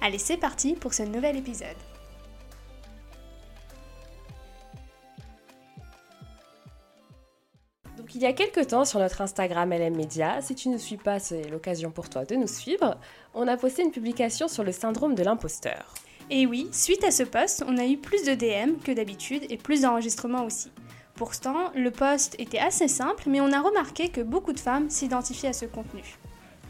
Allez, c'est parti pour ce nouvel épisode. Donc, il y a quelques temps sur notre Instagram LM Media, si tu ne suis pas, c'est l'occasion pour toi de nous suivre, on a posté une publication sur le syndrome de l'imposteur. Et oui, suite à ce post, on a eu plus de DM que d'habitude et plus d'enregistrements aussi. Pourtant, le post était assez simple, mais on a remarqué que beaucoup de femmes s'identifient à ce contenu.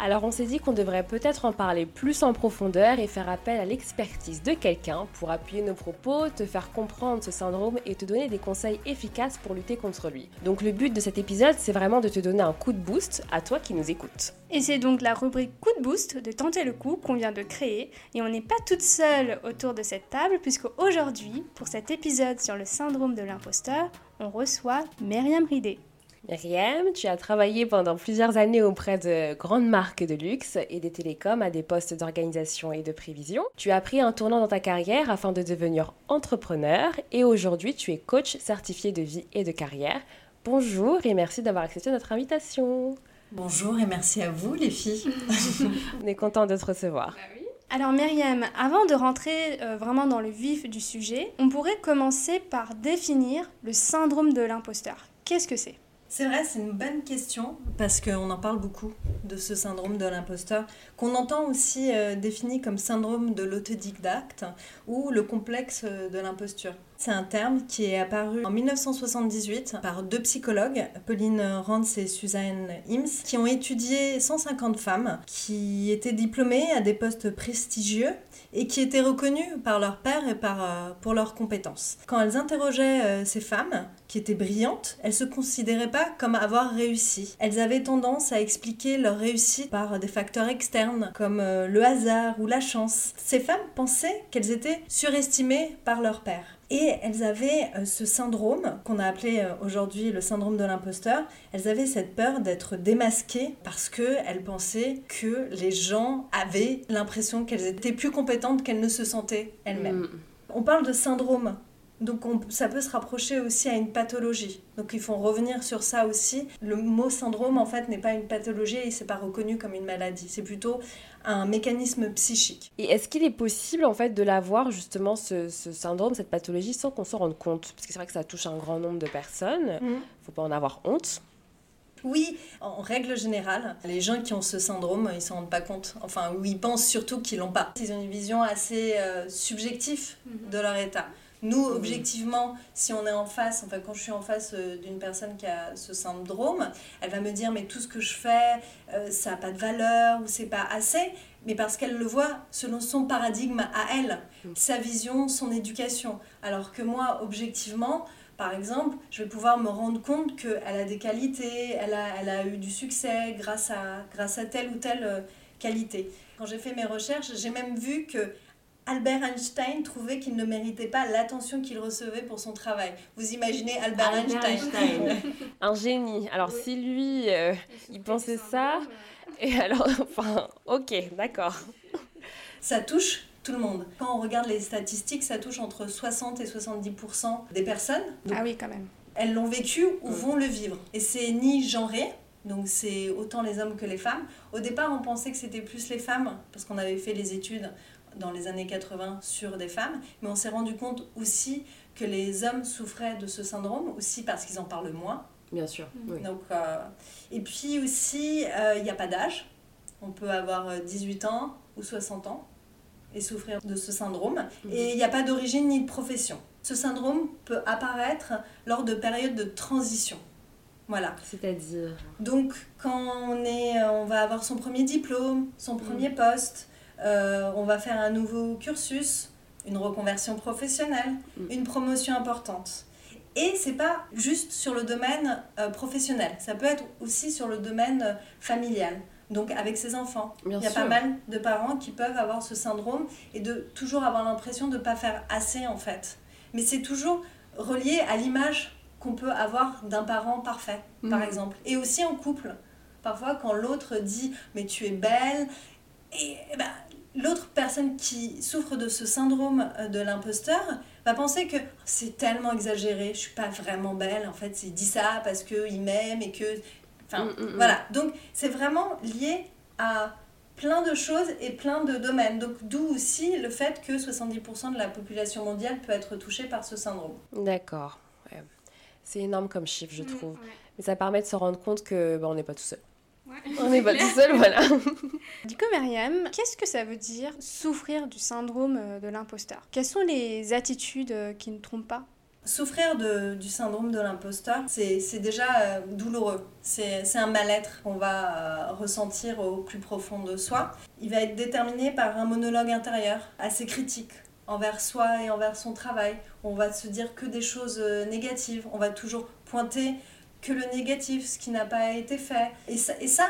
Alors on s'est dit qu'on devrait peut-être en parler plus en profondeur et faire appel à l'expertise de quelqu'un pour appuyer nos propos, te faire comprendre ce syndrome et te donner des conseils efficaces pour lutter contre lui. Donc le but de cet épisode, c'est vraiment de te donner un coup de boost à toi qui nous écoutes. Et c'est donc la rubrique coup de boost de tenter le coup qu'on vient de créer et on n'est pas toute seule autour de cette table puisque aujourd'hui, pour cet épisode sur le syndrome de l'imposteur, on reçoit Myriam Ridé. Myriam, tu as travaillé pendant plusieurs années auprès de grandes marques de luxe et des télécoms à des postes d'organisation et de prévision. Tu as pris un tournant dans ta carrière afin de devenir entrepreneur et aujourd'hui tu es coach certifié de vie et de carrière. Bonjour et merci d'avoir accepté notre invitation. Bonjour et merci à vous les filles. On est content de te recevoir. Bah Alors Myriam, avant de rentrer euh, vraiment dans le vif du sujet, on pourrait commencer par définir le syndrome de l'imposteur. Qu'est-ce que c'est? C'est vrai, c'est une bonne question parce qu'on en parle beaucoup de ce syndrome de l'imposteur, qu'on entend aussi euh, défini comme syndrome de l'autodidacte ou le complexe de l'imposture. C'est un terme qui est apparu en 1978 par deux psychologues, Pauline Rance et Suzanne Ims, qui ont étudié 150 femmes qui étaient diplômées à des postes prestigieux et qui étaient reconnues par leur père et par, euh, pour leurs compétences. Quand elles interrogeaient euh, ces femmes, qui étaient brillantes, elles se considéraient pas comme avoir réussi. Elles avaient tendance à expliquer leur réussite par des facteurs externes comme euh, le hasard ou la chance. Ces femmes pensaient qu'elles étaient surestimées par leur père. Et elles avaient euh, ce syndrome qu'on a appelé euh, aujourd'hui le syndrome de l'imposteur. Elles avaient cette peur d'être démasquées parce qu'elles pensaient que les gens avaient l'impression qu'elles étaient plus compétentes qu'elles ne se sentaient elles-mêmes. Mm. On parle de syndrome donc ça peut se rapprocher aussi à une pathologie. Donc il faut revenir sur ça aussi. Le mot syndrome en fait n'est pas une pathologie et c'est pas reconnu comme une maladie. C'est plutôt un mécanisme psychique. Et est-ce qu'il est possible en fait de l'avoir justement ce, syndrome, cette pathologie sans qu'on s'en rende compte? Parce que c'est vrai que ça touche un grand nombre de personnes. Il mmh. Faut pas en avoir honte. Oui, en règle générale, les gens qui ont ce syndrome, ils s'en rendent pas compte. Enfin, ou ils pensent surtout qu'ils l'ont pas. Ils ont une vision assez euh, subjective mmh. de leur état. Nous, objectivement, si on est en face, enfin quand je suis en face euh, d'une personne qui a ce syndrome, elle va me dire mais tout ce que je fais, euh, ça n'a pas de valeur ou c'est pas assez, mais parce qu'elle le voit selon son paradigme à elle, mm. sa vision, son éducation. Alors que moi, objectivement, par exemple, je vais pouvoir me rendre compte qu'elle a des qualités, elle a, elle a eu du succès grâce à, grâce à telle ou telle euh, qualité. Quand j'ai fait mes recherches, j'ai même vu que Albert Einstein trouvait qu'il ne méritait pas l'attention qu'il recevait pour son travail. Vous imaginez Albert, Einstein, Un génie. Alors si lui, euh, il pensait ça, et alors, enfin, ok, d'accord. Ça touche tout le monde. Quand on regarde les statistiques, ça touche entre 60 et 70% des personnes. ah oui, quand même. Elles l'ont vécu ou vont le vivre. Et c'est ni genré, donc c'est autant les hommes que les femmes. Au départ, on pensait que c'était plus les femmes, parce qu'on avait fait les études dans les années 80 sur des femmes, mais on s'est rendu compte aussi que les hommes souffraient de ce syndrome, aussi parce qu'ils en parlent moins. Bien sûr. Mm. Donc, euh, et puis aussi, euh, il n'y a pas d'âge. On peut avoir 18 euh, ans ou 60 ans et souffrir de ce syndrome. Mm. Et il n'y a pas d'origine ni de profession. Ce syndrome peut apparaître lors de périodes de transition. Voilà. C'est-à-dire Donc, quand on, est, on va avoir son premier diplôme, son mm. premier poste, euh, on va faire un nouveau cursus, une reconversion professionnelle, mm. une promotion importante. Et c'est pas juste sur le domaine euh, professionnel, ça peut être aussi sur le domaine euh, familial. donc avec ses enfants. Bien Il y a sûr. pas mal de parents qui peuvent avoir ce syndrome et de toujours avoir l'impression de ne pas faire assez en fait. Mais c'est toujours relié à l'image qu'on peut avoir d'un parent parfait, par Mhm. exemple. Et aussi en couple. Parfois, quand l'autre dit Mais tu es belle, et eh ben, l'autre personne qui souffre de ce syndrome euh, de l'imposteur va penser que c'est tellement exagéré, je suis pas vraiment belle, en fait, il dit ça parce qu'il m'aime et que. Enfin, Mm, mm, mm. voilà. Donc, c'est vraiment lié à plein de choses et plein de domaines. Donc, d'où aussi le fait que 70% de la population mondiale peut être touchée par ce syndrome. D'accord. ouais. C'est énorme comme chiffre, je Mm, trouve. ouais. Mais ça permet de se rendre compte que bah, on n'est pas tout seul. Ouais. On n'est pas tout seul, voilà. Du coup, Myriam, qu'est-ce que ça veut dire souffrir du syndrome euh, de l'imposteur? Quelles sont les attitudes euh, qui ne trompent pas? Souffrir de- du syndrome de l'imposteur, c'est déjà euh, douloureux. C'est un mal-être qu'on va euh, ressentir au plus profond de soi. Il va être déterminé par un monologue intérieur assez critique envers soi et envers son travail. On va se dire que des choses négatives. On va toujours pointer que le négatif, ce qui n'a pas été fait. Et ça, et ça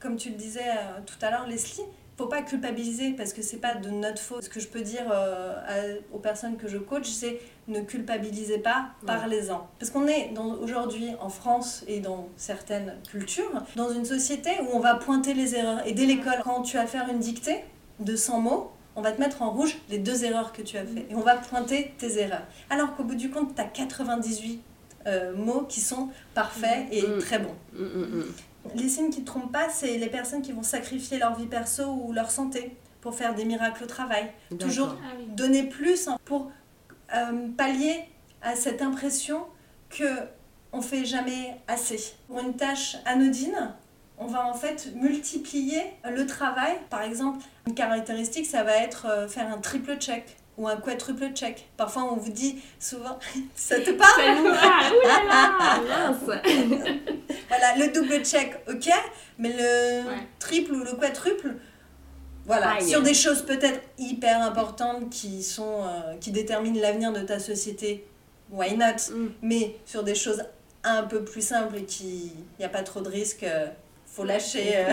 comme tu le disais euh, tout à l'heure, Leslie, faut pas culpabiliser parce que c'est pas de notre faute. Ce que je peux dire euh, à- aux personnes que je coach, c'est ne culpabilisez pas, parlez-en. Parce qu'on est aujourd'hui en France et dans certaines cultures, dans une société où on va pointer les erreurs. Et dès l'école, quand tu vas faire une dictée de 100 mots, on va te mettre en rouge les deux erreurs que tu as fait. Et on va pointer tes erreurs. Alors qu'au bout du compte, tu as 98 euh, mots qui sont parfaits et Mm. très bons. Mm, mm. Les signes qui ne trompent pas, c'est les personnes qui vont sacrifier leur vie perso ou leur santé pour faire des miracles au travail. Toujours. Ah oui. donner plus pour euh, pallier à cette impression que on fait jamais assez. Pour une tâche anodine, on va en fait multiplier le travail. Par exemple, une caractéristique, ça va être euh, faire un triple check ou un quadruple check. Parfois, on vous dit souvent, ça te parle? Ça nous Ah, Voilà, le double check, ok, mais le Ouais. triple ou le quadruple, voilà, Aïe. sur des choses peut-être hyper importantes qui, sont, euh, qui déterminent l'avenir de ta société, why not? Mm. Mais sur des choses un peu plus simples et qui il n'y a pas trop de risques, euh, faut lâcher. euh,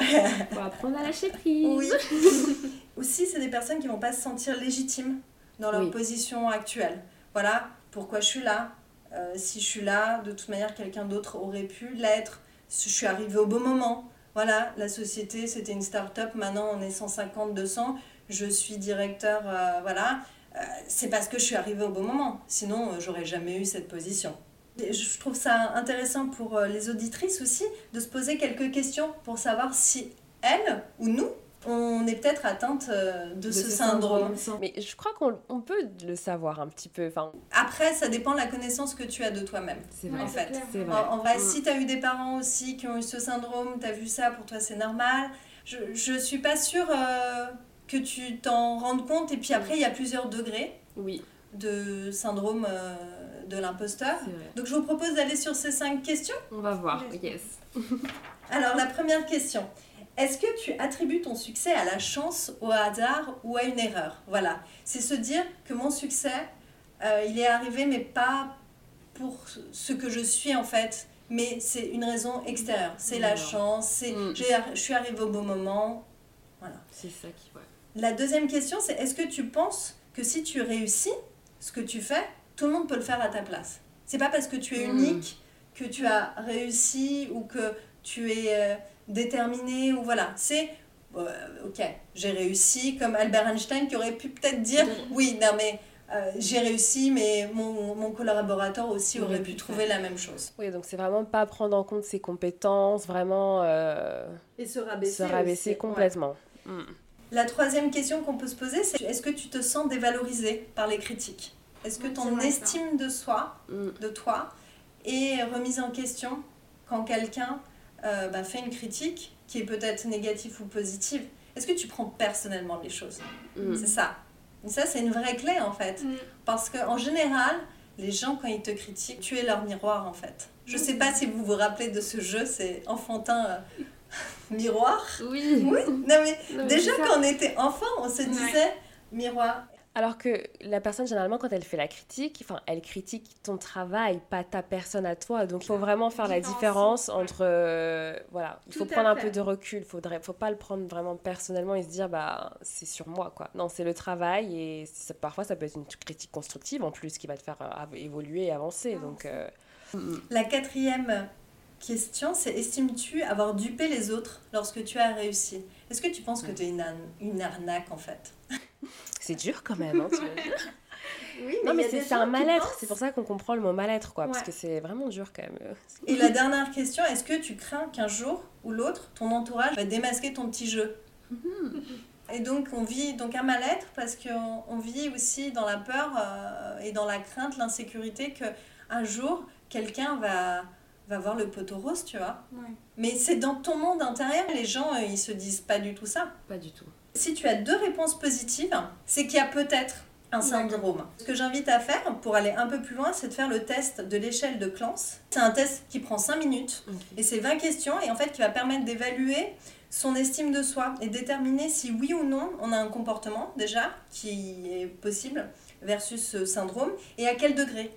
Faut apprendre à lâcher prise. oui. Aussi, c'est des personnes qui vont pas se sentir légitimes dans leur Oui. position actuelle. Voilà, pourquoi je suis là Euh, Si je suis là, de toute manière, quelqu'un d'autre aurait pu l'être. Je suis arrivée au bon moment. Voilà, la société, c'était une start-up. Maintenant, on est 150, 200. Je suis directeur, euh, voilà. Euh, c'est parce que je suis arrivée au bon moment. Sinon, j'aurais jamais eu cette position. Et Je trouve ça intéressant pour les auditrices aussi de se poser quelques questions pour savoir si elles ou nous, on est peut-être atteinte euh, de, ce, syndrome. Mais je crois qu'on on peut le savoir un petit peu. Enfin, Après, ça dépend de la connaissance que tu as de toi-même. c'est vrai. en fait. En, vrai. en vrai, Mm. si tu as eu des parents aussi qui ont eu ce syndrome, tu as vu ça, pour toi c'est normal. Je, je suis pas sûre euh, que tu t'en rendes compte. Et puis après, il y a plusieurs degrés Oui, de syndrome euh, de l'imposteur. Donc je vous propose d'aller sur ces cinq questions. On va voir. Yes. Yes. Alors la première question. Est-ce que tu attribues ton succès à la chance, au hasard ou à une erreur? Voilà. C'est se dire que mon succès, euh, il est arrivé, mais pas pour ce que je suis en fait, mais c'est une raison extérieure. C'est la chance, c'est Mm. j'ai- je suis arrivée au bon moment. Voilà. C'est ça qui. Ouais. La deuxième question, c'est est-ce que tu penses que si tu réussis ce que tu fais, tout le monde peut le faire à ta place? C'est pas parce que tu es Mm. unique que tu as réussi ou que tu es euh, déterminé ou voilà. C'est euh, ok, j'ai réussi comme Albert Einstein qui aurait pu peut-être dire oui, non mais euh, j'ai réussi, mais mon, mon collaborateur aussi aurait pu trouver la même chose. Oui, donc c'est vraiment pas prendre en compte ses compétences, vraiment euh, Et se se rabaisser complètement. Mm. La troisième question qu'on peut se poser, c'est est-ce que tu te sens dévalorisé par les critiques? Est-ce que ton ça. estime de soi, Mm. de toi, est remise en question quand quelqu'un euh, bah, fait une critique qui est peut-être négative ou positive Est-ce que tu prends personnellement les choses Mm. C'est ça. Et ça, c'est une vraie clé en fait. Mm. Parce qu'en général, les gens, quand ils te critiquent, tu es leur miroir en fait. Je sais pas si vous vous rappelez de ce jeu, c'est enfantin euh, miroir. Oui. Oui, non mais Non, mais déjà quand on était enfant, on se disait miroir. Alors que la personne, généralement, quand elle fait la critique, enfin, elle critique ton travail, pas ta personne à toi. Donc, il faut vraiment faire la différence entre. euh, voilà, il faut prendre un peu de recul. Il faudrait, faut pas le prendre vraiment personnellement et se dire, bah, c'est sur moi, quoi. Non, c'est le travail et ça- parfois, ça peut être une critique constructive en plus qui va te faire euh, évoluer et avancer. Donc, euh, La quatrième question, c'est estimes-tu avoir dupé les autres lorsque tu as réussi? Est-ce que tu penses que tu es une arnaque en fait? c'est dur quand même. hein, tu. Oui, non, mais c'est un mal-être. C'est pour ça qu'on comprend le mot mal-être, quoi. Parce que c'est vraiment dur quand même. Et la dernière question, est-ce que tu crains qu'un jour ou l'autre, ton entourage va démasquer ton petit jeu? Et donc on vit donc un mal-être parce qu'on on vit aussi dans la peur euh, et dans la crainte, l'insécurité que un jour quelqu'un va va voir le poteau rose, tu vois? Ouais. Mais c'est dans ton monde intérieur, les gens euh, ils se disent pas du tout ça. Pas du tout. Si tu as deux réponses positives, c'est qu'il y a peut-être un syndrome. Ce que j'invite à faire pour aller un peu plus loin, c'est de faire le test de l'échelle de Clance. C'est un test qui prend 5 minutes et c'est 20 questions et en fait qui va permettre d'évaluer son estime de soi et déterminer si oui ou non on a un comportement déjà qui est possible versus ce syndrome et à quel degré.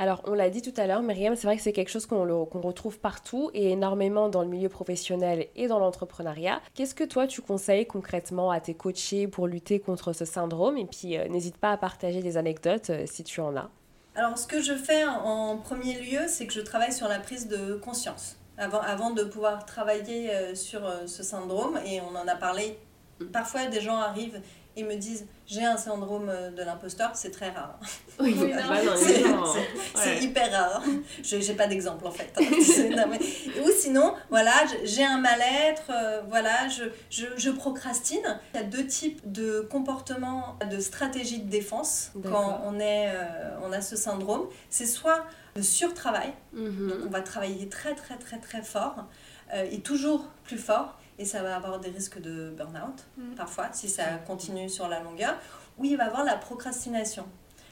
Alors, on l'a dit tout à l'heure, Myriam, c'est vrai que c'est quelque chose qu'on retrouve partout et énormément dans le milieu professionnel et dans l'entrepreneuriat. Qu'est-ce que toi, tu conseilles concrètement à tes coachés pour lutter contre ce syndrome? Et puis, euh, n'hésite pas à partager des anecdotes euh, si tu en as. Alors, ce que je fais en premier lieu, c'est que je travaille sur la prise de conscience. Avant, avant de pouvoir travailler euh, sur ce syndrome, et on en a parlé, parfois des gens arrivent et me disent J'ai un syndrome euh, de l'imposteur, c'est très rare. Oui, Oui, bah non, c'est- Ouais. hyper rare. Je n'ai pas d'exemple en fait. C'est- non, mais- Ou sinon, voilà, j'ai un mal-être, euh, voilà, je, je, je procrastine. Il y a deux types de comportements, de stratégies de défense quand on, est, euh, on a ce syndrome. C'est soit le surtravail, donc on va travailler très très très très fort euh, et toujours plus fort et ça va avoir des risques de burn-out Mm. parfois si ça continue sur la longueur ou il va avoir la procrastination.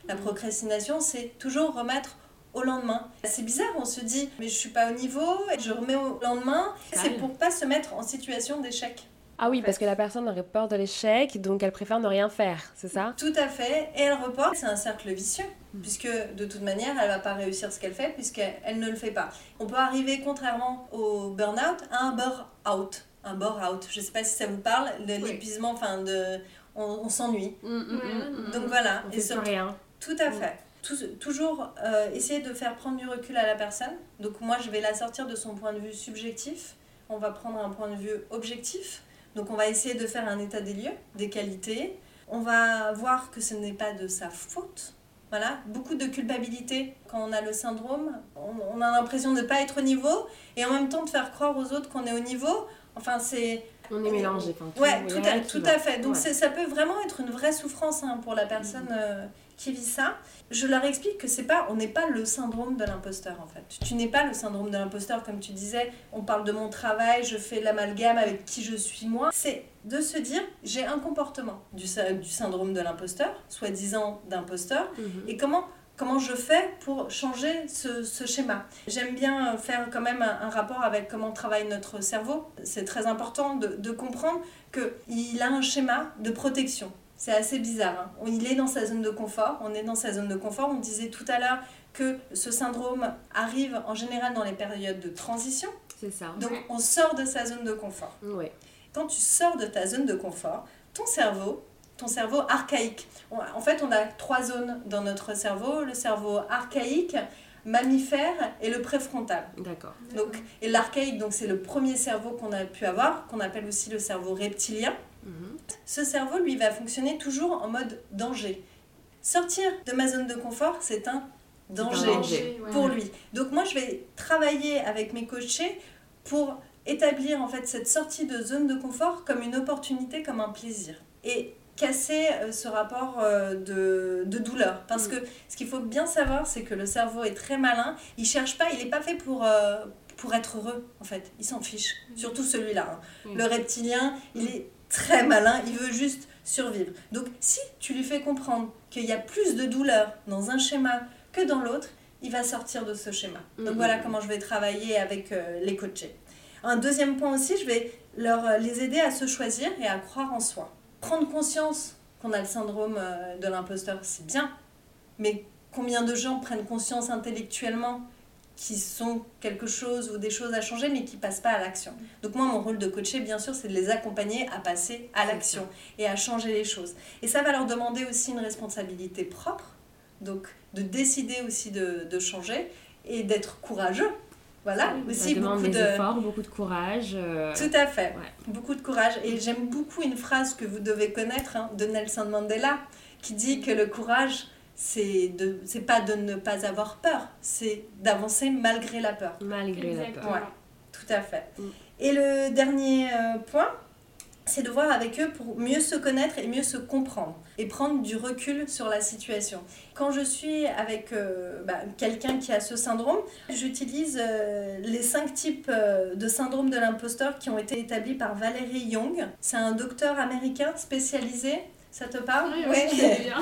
La Mm. procrastination c'est toujours remettre au lendemain. C'est bizarre, on se dit mais je suis pas au niveau, et je remets au lendemain. C'est pour pas se mettre en situation d'échec. Ah oui, en fait. parce que la personne aurait peur de l'échec, donc elle préfère ne rien faire, c'est ça? Tout à fait. Et elle reporte, c'est un cercle vicieux, Mm. puisque de toute manière, elle va pas réussir ce qu'elle fait, puisqu'elle elle ne le fait pas. On peut arriver, contrairement au burn-out, à un burn-out. Un burn-out. Je sais pas si ça vous parle, de Oui. l'épuisement, enfin, de... on, on s'ennuie. Mm, mm, mm. Donc voilà. On Et fait sur- rien. Tout à Mm. fait. Tou- toujours euh, essayer de faire prendre du recul à la personne. Donc moi, je vais la sortir de son point de vue subjectif. On va prendre un point de vue objectif. Donc on va essayer de faire un état des lieux, des qualités. On va voir que ce n'est pas de sa faute. Voilà, beaucoup de culpabilité quand on a le syndrome. On, on a l'impression de ne pas être au niveau et en même temps de faire croire aux autres qu'on est au niveau. Enfin, c'est On est mélangé. enfin, tout- Ouais, tout, à, tout fait. Donc Ouais. ça peut vraiment être une vraie souffrance hein, pour la personne euh, qui vit ça. Je leur explique que c'est pas, on n'est pas le syndrome de l'imposteur en fait. Tu n'es pas le syndrome de l'imposteur comme tu disais. On parle de mon travail, je fais l'amalgame avec qui je suis moi. C'est de se dire j'ai un comportement du, sy- du syndrome de l'imposteur, soi-disant d'imposteur, Mhm. et comment comment je fais pour changer ce, ce schéma. J'aime bien faire quand même un, un rapport avec comment travaille notre cerveau. C'est très important de, de comprendre qu'il a un schéma de protection. C'est assez bizarre. hein. Il est dans sa zone de confort. On est dans sa zone de confort. On disait tout à l'heure que ce syndrome arrive en général dans les périodes de transition. C'est ça. Donc on sort de sa zone de confort. Ouais. Quand tu sors de ta zone de confort, ton cerveau, ton cerveau archaïque, en fait on a trois zones dans notre cerveau, le cerveau archaïque, mammifère et le préfrontal. D'accord. Donc, et l'archaïque, donc c'est le premier cerveau qu'on a pu avoir, qu'on appelle aussi le cerveau reptilien. Mhm. Ce cerveau, lui, va fonctionner toujours en mode danger. Sortir de ma zone de confort, c'est un danger danger. ouais. pour lui. Donc moi, je vais travailler avec mes coachés pour établir en fait cette sortie de zone de confort comme une opportunité, comme un plaisir. Et casser euh, ce rapport euh, de, de douleur. Parce Mm. que ce qu'il faut bien savoir, c'est que le cerveau est très malin. Il cherche pas, il n'est pas fait pour, euh, pour être heureux, en fait. Il s'en fiche. Surtout celui-là. hein. Mm. Le reptilien, il est très malin, il veut juste survivre. Donc si tu lui fais comprendre qu'il y a plus de douleur dans un schéma que dans l'autre, il va sortir de ce schéma. Donc voilà comment je vais travailler avec euh, les coachés. Un deuxième point aussi, je vais leur, les aider à se choisir et à croire en soi. Prendre conscience qu'on a le syndrome euh, de l'imposteur, c'est bien. Mais combien de gens prennent conscience intellectuellement qui sont quelque chose ou des choses à changer, mais qui passent pas à l'action? Donc moi, mon rôle de coacher, bien sûr, c'est de les accompagner à passer à l'action et à changer les choses. Et ça va leur demander aussi une responsabilité propre, donc de décider aussi de, de changer et d'être courageux. Voilà, aussi ça beaucoup des de... efforts, beaucoup de courage. euh, Tout à fait. Ouais. Beaucoup de courage. Et j'aime beaucoup une phrase que vous devez connaître hein, de Nelson Mandela qui dit que le courage, c'est de c'est pas de ne pas avoir peur, c'est d'avancer malgré la peur. Malgré la peur. Ouais. Tout à fait. Mm. Et le dernier euh, point, c'est de voir avec eux pour mieux se connaître et mieux se comprendre et prendre du recul sur la situation. Quand je suis avec euh, bah, quelqu'un qui a ce syndrome, j'utilise euh, les cinq types euh, de syndrome de l'imposteur qui ont été établis par Valérie Young. C'est un docteur américain spécialisé. Ça te parle? Oui, Ouais. bien.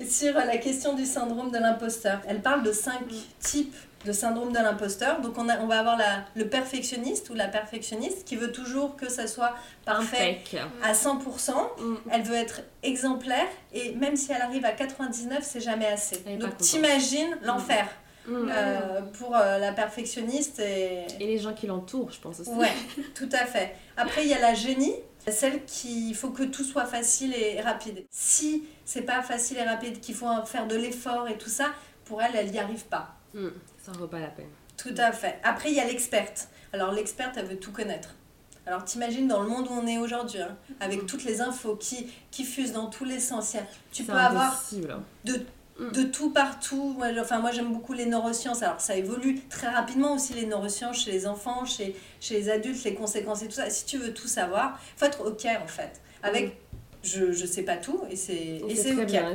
sur la question du syndrome de l'imposteur. Elle parle de cinq Mm. types de syndrome de l'imposteur. Donc on, a, on va avoir la, le perfectionniste ou la perfectionniste qui veut toujours que ça soit parfait à 100%. Mm. Elle veut être exemplaire et même si elle arrive à 99, c'est jamais assez. Elle Donc t'imagines l'enfer Mm. euh, pour euh, la perfectionniste et... Et les gens qui l'entourent, je pense aussi. Ouais, tout à fait. Après, il y a la génie, celle qui il faut que tout soit facile et rapide. Si c'est pas facile et rapide, qu'il faut faire de l'effort et tout ça, pour elle, elle n'y arrive pas. Mm. Ça en vaut pas la peine. Tout à fait. Après, il y a l'experte. Alors, l'experte, elle veut tout connaître. Alors, t'imagines dans le monde où on est aujourd'hui, hein, avec toutes les infos qui, qui fusent dans tous les sens, tu peux avoir de, Mm. de tout partout. Moi, enfin, moi, j'aime beaucoup les neurosciences. Alors, ça évolue très rapidement aussi, les neurosciences, chez les enfants, chez, chez les adultes, les conséquences et tout ça. Si tu veux tout savoir, il faut être OK, en fait. Avec, je, je sais pas tout, et c'est OK.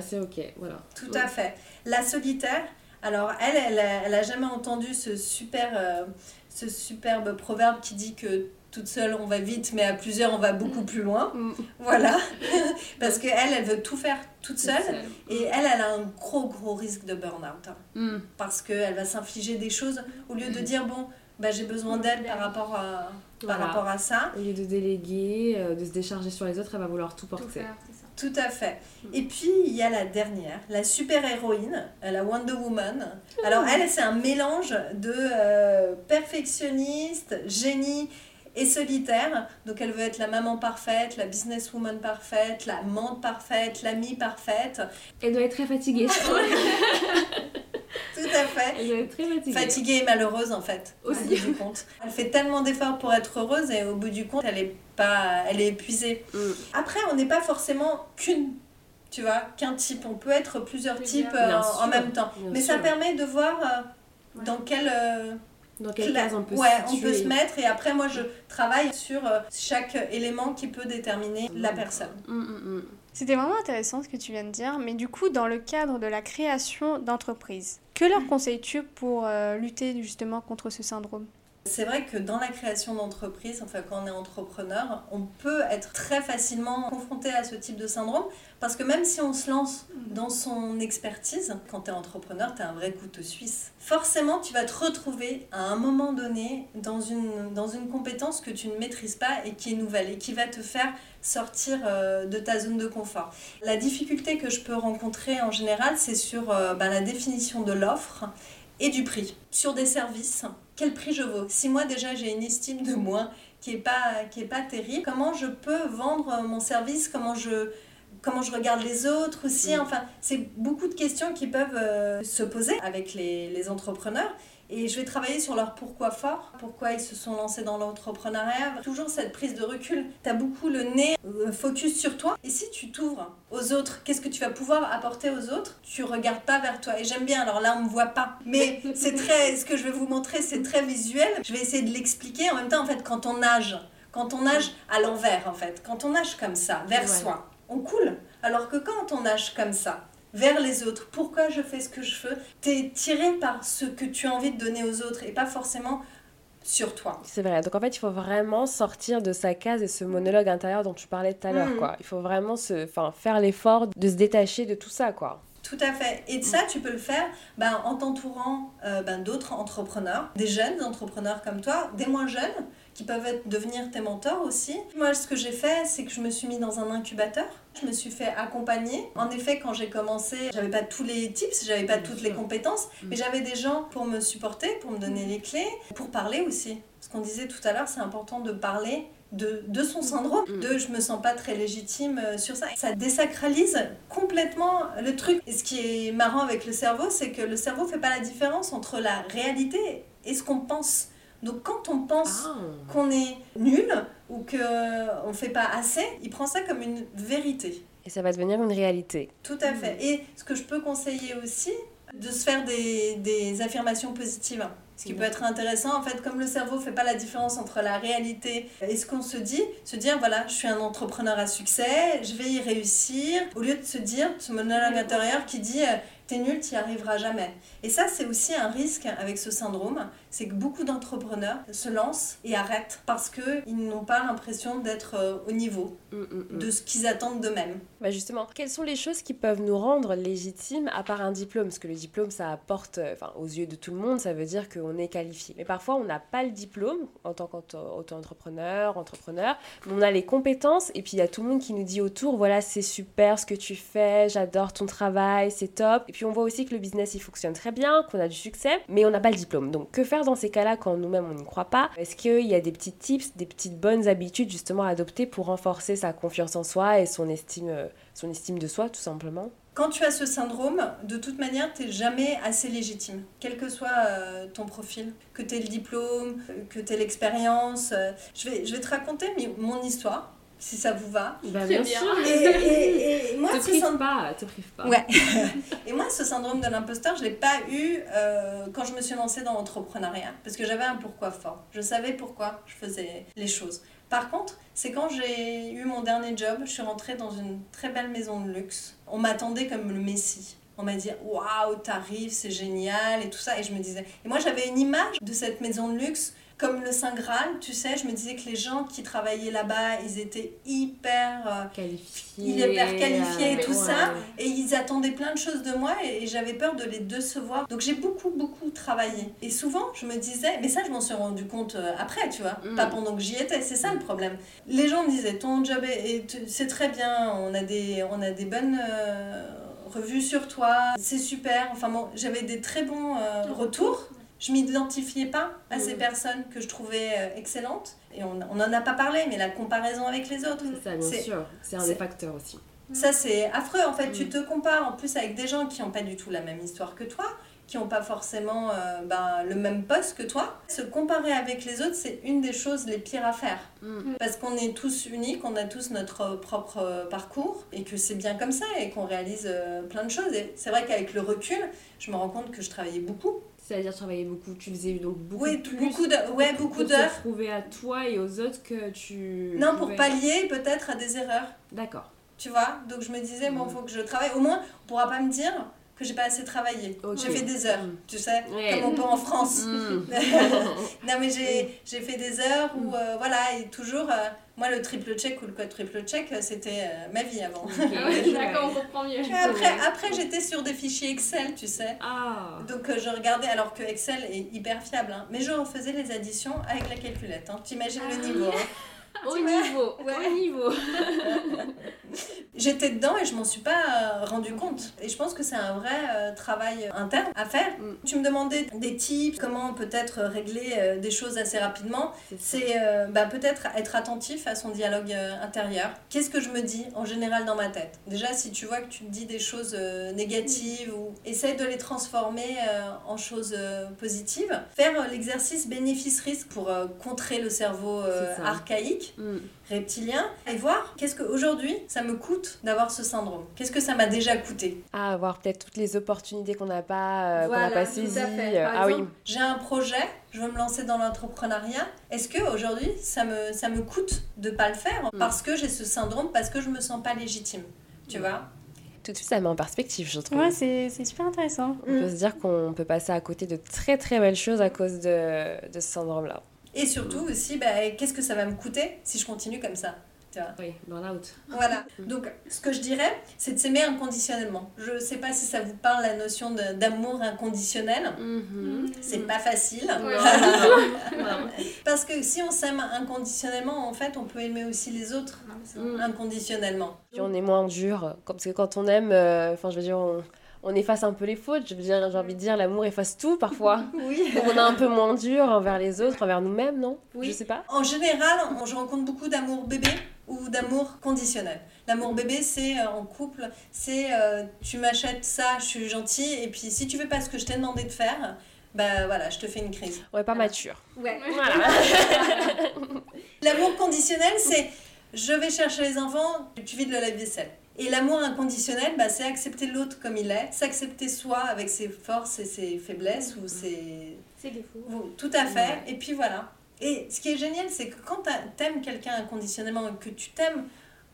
c'est ok. Voilà. Tout à fait. La solitaire, alors elle, elle a, elle a jamais entendu ce, super, euh, ce superbe proverbe qui dit que toute seule on va vite, mais à plusieurs on va beaucoup plus loin. Mm. Voilà. Parce que elle, veut tout faire toute seule. Seule. Et elle, elle a un gros, gros risque de burn-out. hein. Mm. Parce qu'elle va s'infliger des choses au lieu de dire, bon, bah, j'ai besoin d'aide par rapport à, par Voilà. rapport à ça. Au lieu de déléguer, euh, de se décharger sur les autres, elle va vouloir tout Tout porter. faire. Tout à fait. Et puis, il y a la dernière, la super-héroïne, la Wonder Woman. Alors, elle, c'est un mélange de euh, perfectionniste, génie et solitaire. Donc, elle veut être la maman parfaite, la businesswoman parfaite, la menthe parfaite, l'amie parfaite. Elle doit être très fatiguée, je crois. Tout à fait. Elle doit être très fatiguée. Fatiguée et malheureuse, en fait, Aussi. au bout du compte. Elle fait tellement d'efforts pour être heureuse et au bout du compte, elle est, pas, elle est épuisée. Mm. Après, on n'est pas forcément qu'une, tu vois, qu'un type. On peut être plusieurs, Plusieurs. types euh, en, sûr, en même temps. bien Mais ça permet de voir euh, Ouais. dans quelle, euh, Dans quelle cla- case on peut ouais, se on peut se mettre. Et après, moi, je travaille sur euh, chaque élément qui peut déterminer la personne. Mm, mm, mm. C'était vraiment intéressant ce que tu viens de dire, mais du coup, dans le cadre de la création d'entreprises, que leur conseilles-tu pour euh, lutter justement contre ce syndrome? C'est vrai que dans la création d'entreprise, enfin quand on est entrepreneur, on peut être très facilement confronté à ce type de syndrome parce que même si on se lance dans son expertise, quand tu es entrepreneur, tu as un vrai couteau suisse. Forcément, tu vas te retrouver à un moment donné dans une, dans une compétence que tu ne maîtrises pas et qui est nouvelle et qui va te faire sortir euh, de ta zone de confort. La difficulté que je peux rencontrer en général, c'est sur euh, bah, la définition de l'offre et du prix. Sur des services, quel prix je vaux? Si moi déjà j'ai une estime de moi qui est pas, qui est pas terrible, comment je peux vendre mon service? Comment je, comment je regarde les autres aussi? Mm. Enfin, c'est beaucoup de questions qui peuvent euh, se poser avec les, les entrepreneurs. Et je vais travailler sur leur pourquoi fort, pourquoi ils se sont lancés dans l'entrepreneuriat. Toujours cette prise de recul. Tu as beaucoup le nez euh, focus sur toi. Et si tu t'ouvres aux autres, qu'est-ce que tu vas pouvoir apporter aux autres? Tu regardes pas vers toi. Et j'aime bien, alors là on me voit pas. Mais c'est très, ce que je vais vous montrer, c'est très visuel. Je vais essayer de l'expliquer. En même temps, en fait, quand on nage, quand on nage à l'envers, en fait, quand on nage comme ça, vers Ouais. soi, on coule. Alors que quand on nage comme ça, vers les autres, pourquoi je fais ce que je fais, t'es tiré par ce que tu as envie de donner aux autres et pas forcément sur toi. C'est vrai. Donc en fait, il faut vraiment sortir de sa case et ce monologue intérieur dont tu parlais tout à l'heure, quoi. Il faut vraiment se, faire l'effort de se détacher de tout ça, quoi. Tout à fait. Et ça, tu peux le faire ben, en t'entourant euh, ben, d'autres entrepreneurs, des jeunes entrepreneurs comme toi, des moins jeunes, qui peuvent être, devenir tes mentors aussi. Moi, ce que j'ai fait, c'est que je me suis mis dans un incubateur. Je me suis fait accompagner. En effet, quand j'ai commencé, j'avais pas tous les tips, j'avais pas toutes les compétences, mm. mais j'avais des gens pour me supporter, pour me donner les clés, pour parler aussi. Ce qu'on disait tout à l'heure, c'est important de parler de, de, son syndrome, mm. de je me sens pas très légitime euh, sur ça. Ça désacralise complètement le truc. Et ce qui est marrant avec le cerveau, c'est que le cerveau fait pas la différence entre la réalité et ce qu'on pense. Donc quand on pense ah. qu'on est nul ou qu'on ne fait pas assez, il prend ça comme une vérité. Et ça va devenir une réalité. Tout à fait. Et ce que je peux conseiller aussi, de se faire des, des affirmations positives. Ce qui peut être intéressant, en fait, comme le cerveau ne fait pas la différence entre la réalité et ce qu'on se dit, se dire, voilà, je suis un entrepreneur à succès, je vais y réussir, au lieu de se dire, ce monologue intérieur qui dit, euh, t'es nul, t'y arriveras jamais. Et ça, c'est aussi un risque avec ce syndrome, c'est que beaucoup d'entrepreneurs se lancent et arrêtent parce qu'ils n'ont pas l'impression d'être euh, au niveau mm, mm, mm. de ce qu'ils attendent d'eux-mêmes. Bah justement, quelles sont les choses qui peuvent nous rendre légitimes à part un diplôme? Parce que le diplôme, ça apporte, euh, enfin, aux yeux de tout le monde, ça veut dire qu'on est qualifié. Mais parfois, on n'a pas le diplôme en tant qu'auto-entrepreneur, entrepreneur, mais on a les compétences et puis il y a tout le monde qui nous dit autour, voilà, c'est super ce que tu fais, j'adore ton travail, c'est top. Et puis on voit aussi que le business, il fonctionne très bien, qu'on a du succès, mais on n'a pas le diplôme. Donc que faire dans ces cas-là quand nous-mêmes on n'y croit pas? Est-ce qu'il y a des petits tips, des petites bonnes habitudes justement à adopter pour renforcer sa confiance en soi et son estime, euh, son estime de soi tout simplement? Quand tu as ce syndrome, de toute manière, tu n'es jamais assez légitime, quel que soit euh, ton profil, que tu aies le diplôme, euh, que tu aies l'expérience. je, vais, je vais te raconter mon histoire si ça vous va. Bah, bien, sûr. Et, moi, te prive pas, te prive pas. Ouais. et moi, ce syndrome de l'imposteur, je l'ai pas eu euh, quand je me suis lancée dans l'entrepreneuriat, parce que j'avais un pourquoi fort. Je savais pourquoi je faisais les choses. Par contre, c'est quand j'ai eu mon dernier job, je suis rentrée dans une très belle maison de luxe. On m'attendait comme le messie. On m'a dit waouh, t'arrives, c'est génial et tout ça. Et je me disais. Et moi, j'avais une image de cette maison de luxe comme le Saint Graal, tu sais, je me disais que les gens qui travaillaient là-bas, ils étaient hyper euh, qualifiés, hyper qualifiés et tout ça, et ils attendaient plein de choses de moi et, j'avais peur de les décevoir. Donc j'ai beaucoup beaucoup travaillé. Et souvent, je me disais, mais ça je m'en suis rendu compte euh, après, tu vois, mm. pas pendant que j'y étais, c'est ça le problème. Les gens me disaient, ton job est, c'est très bien, on a des on a des bonnes euh, revues sur toi, c'est super. Enfin bon, j'avais des très bons retours je m'identifiais pas à ces mm. personnes que je trouvais euh, excellentes. Et on n'en a pas parlé, mais la comparaison avec les autres. C'est ça, bien sûr. C'est un des facteurs aussi. Ça, c'est affreux. En fait, tu mm. te compares en plus avec des gens qui n'ont pas du tout la même histoire que toi, qui n'ont pas forcément euh, ben, le même poste que toi. Se comparer avec les autres, c'est une des choses les pires à faire. Mm. Parce qu'on est tous uniques, on a tous notre propre euh, parcours, et que c'est bien comme ça, et qu'on réalise plein de choses. Et c'est vrai qu'avec le recul, je me rends compte que je travaillais beaucoup c'est-à-dire travailler beaucoup, tu faisais donc beaucoup oui, beaucoup de, ouais, beaucoup d'heures. Pour prouver à toi et aux autres que tu... Non, pour pallier peut-être à des erreurs. D'accord. Tu vois Donc je me disais, bon, il mm. faut que je travaille. Au moins, on pourra pas me dire que j'ai pas assez travaillé. J'ai fait des heures, mm. tu sais, comme on peut en France. Mm. non, mais j'ai fait des heures où, euh, voilà, et toujours... Euh, moi, le triple check ou le code triple check, c'était euh, ma vie avant. D'accord, on comprend mieux. Après, après j'étais sur des fichiers Excel, tu sais. Ah. Donc, euh, je regardais, alors que Excel est hyper fiable, hein, mais je refaisais les additions avec la calculette. Hein. T'imagines le ah niveau. Hein. Au niveau, au niveau. J'étais dedans et je m'en suis pas euh, rendu compte. Et je pense que c'est un vrai euh, travail interne à faire. Mm. Tu me demandais des tips, comment peut-être régler euh, des choses assez rapidement. C'est bah, peut-être être attentif à son dialogue intérieur. Qu'est-ce que je me dis en général dans ma tête? Déjà, si tu vois que tu te dis des choses négatives ou essaye de les transformer en choses positives. Faire l'exercice bénéfice-risque pour contrer le cerveau archaïque Mm. reptilien, et voir qu'est-ce qu'aujourd'hui ça me coûte d'avoir ce syndrome. Qu'est-ce que ça m'a déjà coûté? Ah, voir peut-être toutes les opportunités qu'on n'a pas, euh, pas saisies. ah oui. J'ai un projet, je veux me lancer dans l'entrepreneuriat. Est-ce que aujourd'hui ça me, ça me coûte de pas le faire? Mm. parce que j'ai ce syndrome, parce que je me sens pas légitime Tu mm. vois? Tout de suite, ça met en perspective, je trouve. Ouais, c'est super intéressant. On peut se dire qu'on peut passer à côté de très très belles choses à cause de, de ce syndrome-là. Et surtout aussi, bah, qu'est-ce que ça va me coûter si je continue comme ça Oui, burn-out. Voilà. Donc, ce que je dirais, c'est de s'aimer inconditionnellement. Je sais pas si ça vous parle la notion de- d'amour inconditionnel. Mhm. C'est pas facile. Parce que si on s'aime inconditionnellement, en fait, on peut aimer aussi les autres Mm. inconditionnellement. Puis on est moins dur. Parce que quand on aime, euh, enfin, je veux dire, on, on efface un peu les fautes. Je veux dire, j'ai envie de dire, l'amour efface tout parfois. Oui. Donc on est un peu moins dur envers les autres, envers nous-mêmes, non? Oui. Je sais pas. En général, on- je rencontre beaucoup d'amour bébé ou d'amour conditionnel. L'amour bébé, c'est euh, en couple, c'est euh, tu m'achètes ça, je suis gentil, et puis si tu fais pas ce que je t'ai demandé de faire, bah voilà, je te fais une crise. Ouais, pas mature. Ouais. Voilà. L'amour conditionnel, c'est je vais chercher les enfants, tu vides le lave-vaisselle. Et l'amour inconditionnel, bah, c'est accepter l'autre comme il est, s'accepter soi avec ses forces et ses faiblesses ou ses... Vous- Tout à fait. Ouais. Et puis voilà. Et ce qui est génial, c'est que quand t'a- t'aimes quelqu'un inconditionnellement et que tu t'aimes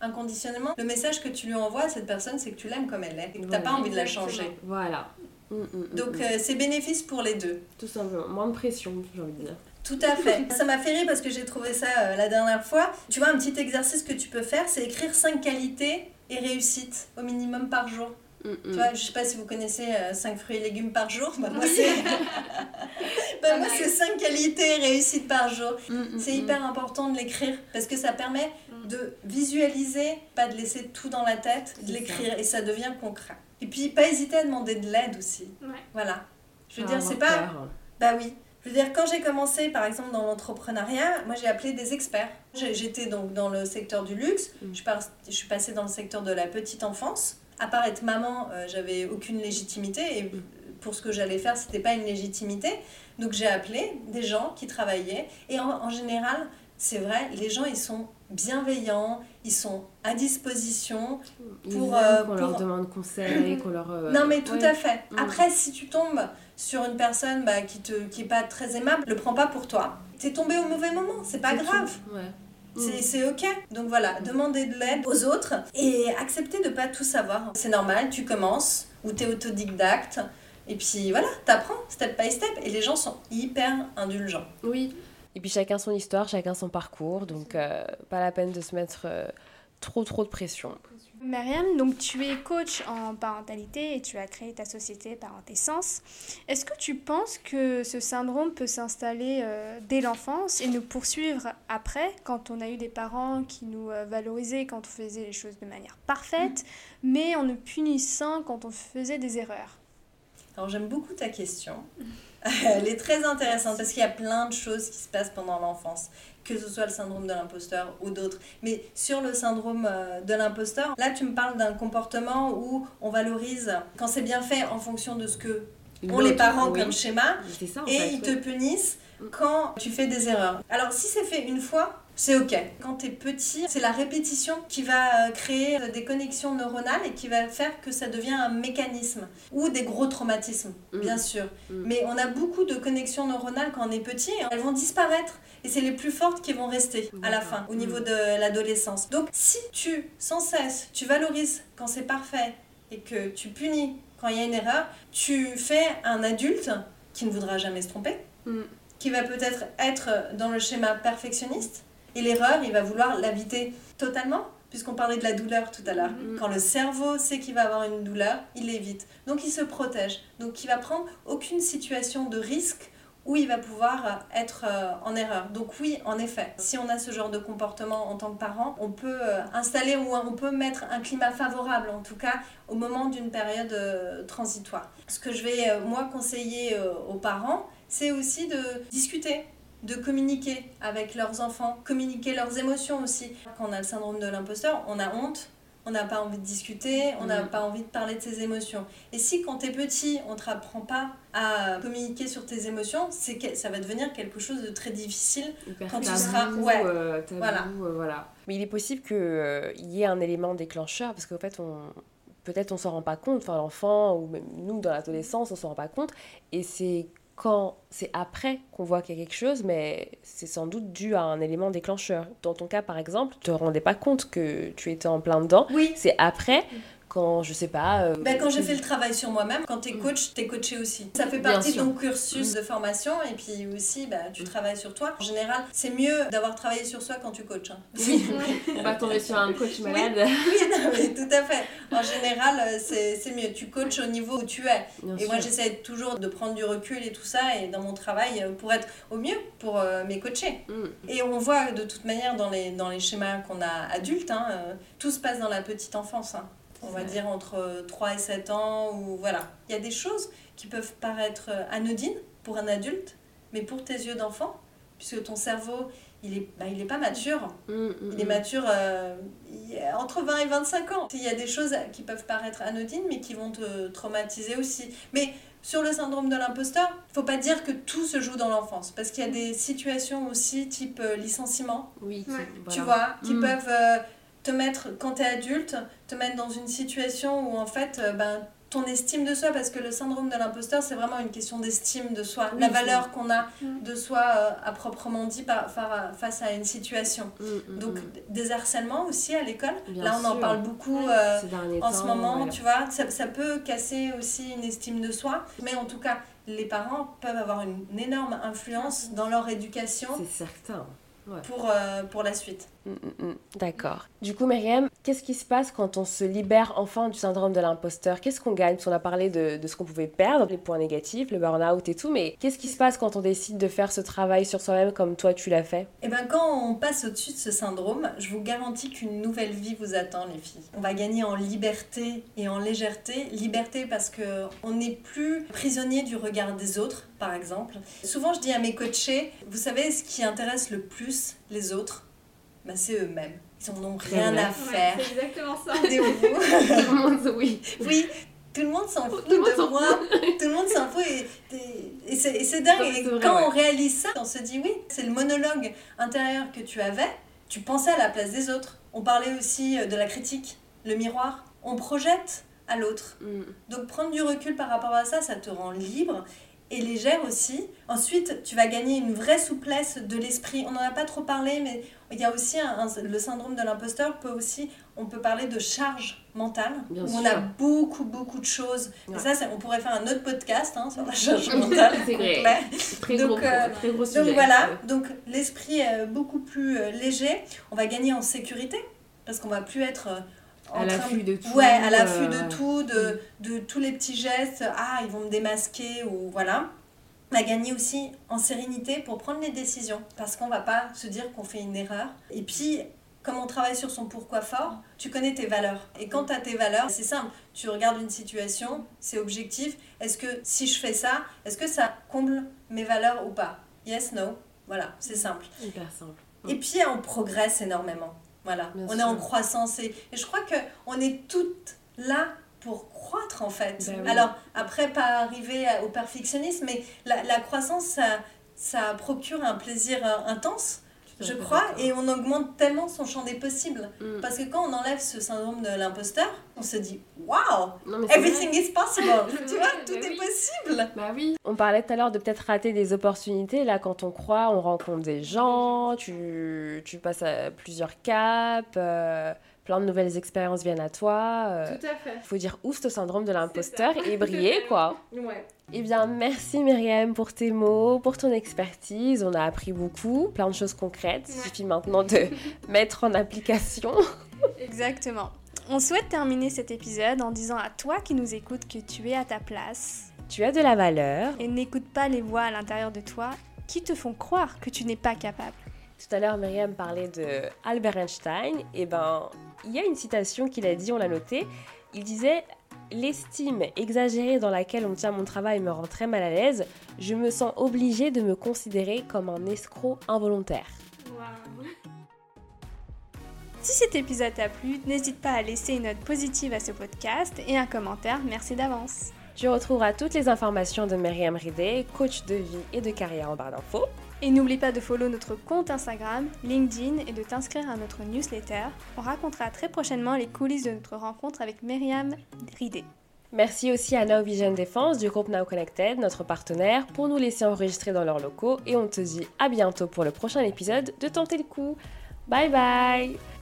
inconditionnellement, le message que tu lui envoies à cette personne, c'est que tu l'aimes comme elle est et que t'as Voilà. pas envie de la changer. Voilà. Mm, mm, mm, Donc euh, c'est bénéfice pour les deux. Tout simplement. Moins de pression, j'ai envie de dire. Tout à fait. ça m'a fait rire parce que j'ai trouvé ça euh, la dernière fois. Tu vois, un petit exercice que tu peux faire, c'est écrire 5 qualités et réussites au minimum par jour. Mm, Tu mm. vois, je sais pas si vous connaissez 5 fruits et légumes par jour. Bah, moi, c'est bah, moi, c'est 5 qualités et réussites par jour. Mm, mm, C'est mm. hyper important de l'écrire parce que ça permet de visualiser, pas de laisser tout dans la tête, de l'écrire et ça devient concret. Et puis pas hésiter à demander de l'aide aussi. Ouais. Voilà. Je veux Pas dire, c'est pas. Bah oui. Je veux dire, quand j'ai commencé, par exemple, dans l'entrepreneuriat, moi j'ai appelé des experts. J'ai- J'étais donc dans le secteur du luxe, Mm. je, par- je suis passée dans le secteur de la petite enfance. À part être maman, euh, j'avais aucune légitimité et pour ce que j'allais faire, c'était pas une légitimité. Donc j'ai appelé des gens qui travaillaient et en, en général, c'est vrai, les gens ils sont bienveillants, ils sont à disposition. Pour, euh, qu'on leur pour- demande conseil, qu'on leur. euh, Non, mais tout ouais. à fait. Mm. Après, si tu tombes sur une personne bah, qui te qui est pas très aimable, le prends pas pour toi. T'es tombé au mauvais moment, c'est pas grave. Mm. c'est ok. Donc voilà, demander de l'aide aux autres et accepter de pas tout savoir. C'est normal, tu commences ou t'es autodidacte. Et puis voilà, t'apprends step by step. Et les gens sont hyper indulgents. Oui. Et puis chacun son histoire, chacun son parcours, donc euh, pas la peine de se mettre euh, trop trop de pression. Myriam, donc tu es coach en parentalité et tu as créé ta société Parentessence. Est-ce que tu penses que ce syndrome peut s'installer euh, dès l'enfance et nous poursuivre après, quand on a eu des parents qui nous euh, valorisaient quand on faisait les choses de manière parfaite, mais en nous punissant quand on faisait des erreurs? Alors j'aime beaucoup ta question. Elle est très intéressante parce qu'il y a plein de choses qui se passent pendant l'enfance, que ce soit le syndrome de l'imposteur ou d'autres. Mais sur le syndrome euh, de l'imposteur, là tu me parles d'un comportement où on valorise quand c'est bien fait en fonction de ce que ont les parents oui. comme schéma ça et fait. ils te punissent Mm. quand tu fais des erreurs. Alors si c'est fait une fois, c'est ok. Quand tu es petit, c'est la répétition qui va euh, créer euh, des connexions neuronales et qui va faire que ça devient un mécanisme ou des gros traumatismes, Mm. bien sûr. Mm. Mais on a beaucoup de connexions neuronales quand on est petit, et elles vont disparaître et c'est les plus fortes qui vont rester à la fin au Mm. niveau de l'adolescence. Donc si tu sans cesse tu valorises quand c'est parfait et que tu punis quand il y a une erreur, tu fais un adulte qui ne voudra jamais se tromper, Mm. qui va peut-être être dans le schéma perfectionniste, et l'erreur, il va vouloir l'éviter totalement, puisqu'on parlait de la douleur tout à l'heure. Mhm. Quand le cerveau sait qu'il va avoir une douleur, il l'évite. Donc il se protège. Donc il va prendre aucune situation de risque où il va pouvoir être euh, en erreur. Donc oui, en effet, si on a ce genre de comportement en tant que parent, on peut euh, installer ou on peut mettre un climat favorable, en tout cas au moment d'une période euh, transitoire. Ce que je vais, euh, moi, conseiller euh, aux parents, c'est aussi de discuter de communiquer avec leurs enfants, communiquer leurs émotions aussi. Quand on a le syndrome de l'imposteur, on a honte, on n'a pas envie de discuter, on n'a Mhm. pas envie de parler de ses émotions. Et si quand t'es petit, on te apprend pas à communiquer sur tes émotions, c'est que ça va devenir quelque chose de très difficile. Hyper Quand tu seras- ouais. euh, tabou, Voilà. euh, voilà. Mais il est possible qu'il y ait un élément déclencheur, parce qu'en fait, on... peut-être on s'en rend pas compte, enfin l'enfant, ou même nous dans l'adolescence, on s'en rend pas compte. Et c'est quand c'est après qu'on voit qu'il y a quelque chose, mais c'est sans doute dû à un élément déclencheur. Dans ton cas, par exemple, tu te rendais pas compte que tu étais en plein dedans. Oui. C'est après quand, je sais pas... euh, Ben, quand j'ai tu- fait le travail sur moi-même, quand t'es coach, t'es coaché aussi. Ça fait partie de ton cursus de formation et puis aussi bah, tu travailles sur toi. En général, c'est mieux d'avoir travaillé sur soi quand tu coaches. hein. Oui, on va tomber sur un coach malade. Oui, non, mais tout à fait. En général, euh, c'est mieux. Tu coaches au niveau où tu es. Bien Et sûr. moi, j'essaie toujours de prendre du recul et tout ça, et dans mon travail, euh, pour être au mieux pour euh, mes coachés. Mm. Et on voit de toute manière dans les, dans les schémas qu'on a adultes, hein, euh, tout se passe dans la petite enfance. hein. On va dire entre euh, 3 et 7 ans, ou voilà. Il y a des choses qui peuvent paraître anodines pour un adulte, mais pour tes yeux d'enfant, puisque ton cerveau, il est, bah, il est pas mature. Mm, mm, Il est mm. mature euh, entre 20 et 25 ans. Il y a des choses qui peuvent paraître anodines, mais qui vont te traumatiser aussi. Mais sur le syndrome de l'imposteur, il faut pas dire que tout se joue dans l'enfance, parce qu'il y a des situations aussi type euh, licenciement, Oui, tu- Ouais. tu voilà. vois, qui Mm. peuvent euh, te mettre, quand tu es adulte, te mettre dans une situation où en fait, euh, ben, ton estime de soi, parce que le syndrome de l'imposteur, c'est vraiment une question d'estime de soi, Oui, la valeur qu'on a Mm. de soi euh, à proprement dit par- par- face à une situation. Mm, mm, Donc des harcèlements aussi à l'école. Là on en parle beaucoup euh, en ce moment, tu vois. Ça, ça peut casser aussi une estime de soi. Mais en tout cas, les parents peuvent avoir une, une énorme influence dans leur éducation C'est certain. pour, euh, pour la suite. D'accord. Du coup, Myriam, qu'est-ce qui se passe quand on se libère enfin du syndrome de l'imposteur? Qu'est-ce qu'on gagne? Parce qu'on a parlé de, de ce qu'on pouvait perdre, les points négatifs, le burn-out et tout, mais qu'est-ce qui se passe quand on décide de faire ce travail sur soi-même comme toi tu l'as fait? Et bien quand on passe au-dessus de ce syndrome, je vous garantis qu'une nouvelle vie vous attend les filles. On va gagner en liberté et en légèreté. Liberté parce que on n'est plus prisonnier du regard des autres, par exemple. Souvent je dis à mes coachés, vous savez ce qui intéresse le plus les autres? Ben, C'est eux-mêmes. Ils en ont rien à faire c'est exactement ça. Tout le monde, oui. Oui, tout le monde s'en fout Tout le monde de s'en moi. Tout le monde s'en fout. Et, c'est et c'est dingue. Et vrai, quand ouais. on réalise ça, on se dit oui, c'est le monologue intérieur que tu avais. Tu pensais à la place des autres. On parlait aussi euh, de la critique, le miroir. On projette à l'autre. Mm. Donc prendre du recul par rapport à ça, ça te rend libre et légère aussi. Ensuite, tu vas gagner une vraie souplesse de l'esprit. On n'en a pas trop parlé, mais il y a aussi un- un- le syndrome de l'imposteur peut aussi, on peut parler de charge mentale, Bien où on a beaucoup, beaucoup de choses. Et ça, on pourrait faire un autre podcast hein, sur la charge mentale. C'est vrai. Très Donc, gros, euh, très gros sujet. Donc voilà, donc l'esprit est beaucoup plus euh, léger. On va gagner en sécurité, parce qu'on va plus être... euh, À l'affût de tout. Ouais, à l'affût euh, de tout, de, de tous les petits gestes. Ah, ils vont me démasquer ou voilà. On va gagner aussi en sérénité pour prendre les décisions parce qu'on va pas se dire qu'on fait une erreur. Et puis, comme on travaille sur son pourquoi fort, tu connais tes valeurs. Et quand tu as tes valeurs, c'est simple. Tu regardes une situation, c'est objectif. Est-ce que si je fais ça, est-ce que ça comble mes valeurs ou pas? Yes, no. Voilà, c'est simple. Hyper simple. Et puis on progresse énormément. Voilà, Bien on est en croissance et, et je crois que on est toutes là pour croître en fait. Ben oui. Alors après pas arriver au perfectionnisme, mais la, la croissance ça, ça procure un plaisir euh, intense, je fait crois, et on augmente tellement son champ des possibles. Mm. Parce que quand on enlève ce syndrome de l'imposteur, on se dit waouh, everything is possible. tu vois, Ouais, tout bah est oui. possible. Bah oui. On parlait tout à l'heure de peut-être rater des opportunités. Là, quand on croit, on rencontre des gens, tu, tu passes à plusieurs caps, euh, plein de nouvelles expériences viennent à toi. euh, Tout à fait. faut dire ouf ce syndrome de l'imposteur et briller, quoi. Ouais. Eh bien, merci Myriam pour tes mots, pour ton expertise. On a appris beaucoup, plein de choses concrètes. Il suffit maintenant de mettre en application. Exactement. On souhaite terminer cet épisode en disant à toi qui nous écoutes que tu es à ta place Tu as de la valeur. et n'écoute pas les voix à l'intérieur de toi qui te font croire que tu n'es pas capable. Tout à l'heure, Myriam parlait de Albert Einstein. Et ben, il y a une citation qu'il a dit, on l'a notée. Il disait L'estime exagérée dans laquelle on tient mon travail me rend très mal à l'aise. Je me sens obligée de me considérer comme un escroc involontaire. Si cet épisode t'a plu, n'hésite pas à laisser une note positive à ce podcast et un commentaire. Merci d'avance. Tu retrouveras toutes les informations de Myriam Ridé, coach de vie et de carrière en barre d'infos. Et n'oublie pas de follow notre compte Instagram, LinkedIn et de t'inscrire à notre newsletter. On racontera très prochainement les coulisses de notre rencontre avec Myriam Ridé. Merci aussi à Now Vision Défense du groupe Now Connected, notre partenaire, pour nous laisser enregistrer dans leurs locaux. Et on te dit à bientôt pour le prochain épisode de Tenter le coup. Bye bye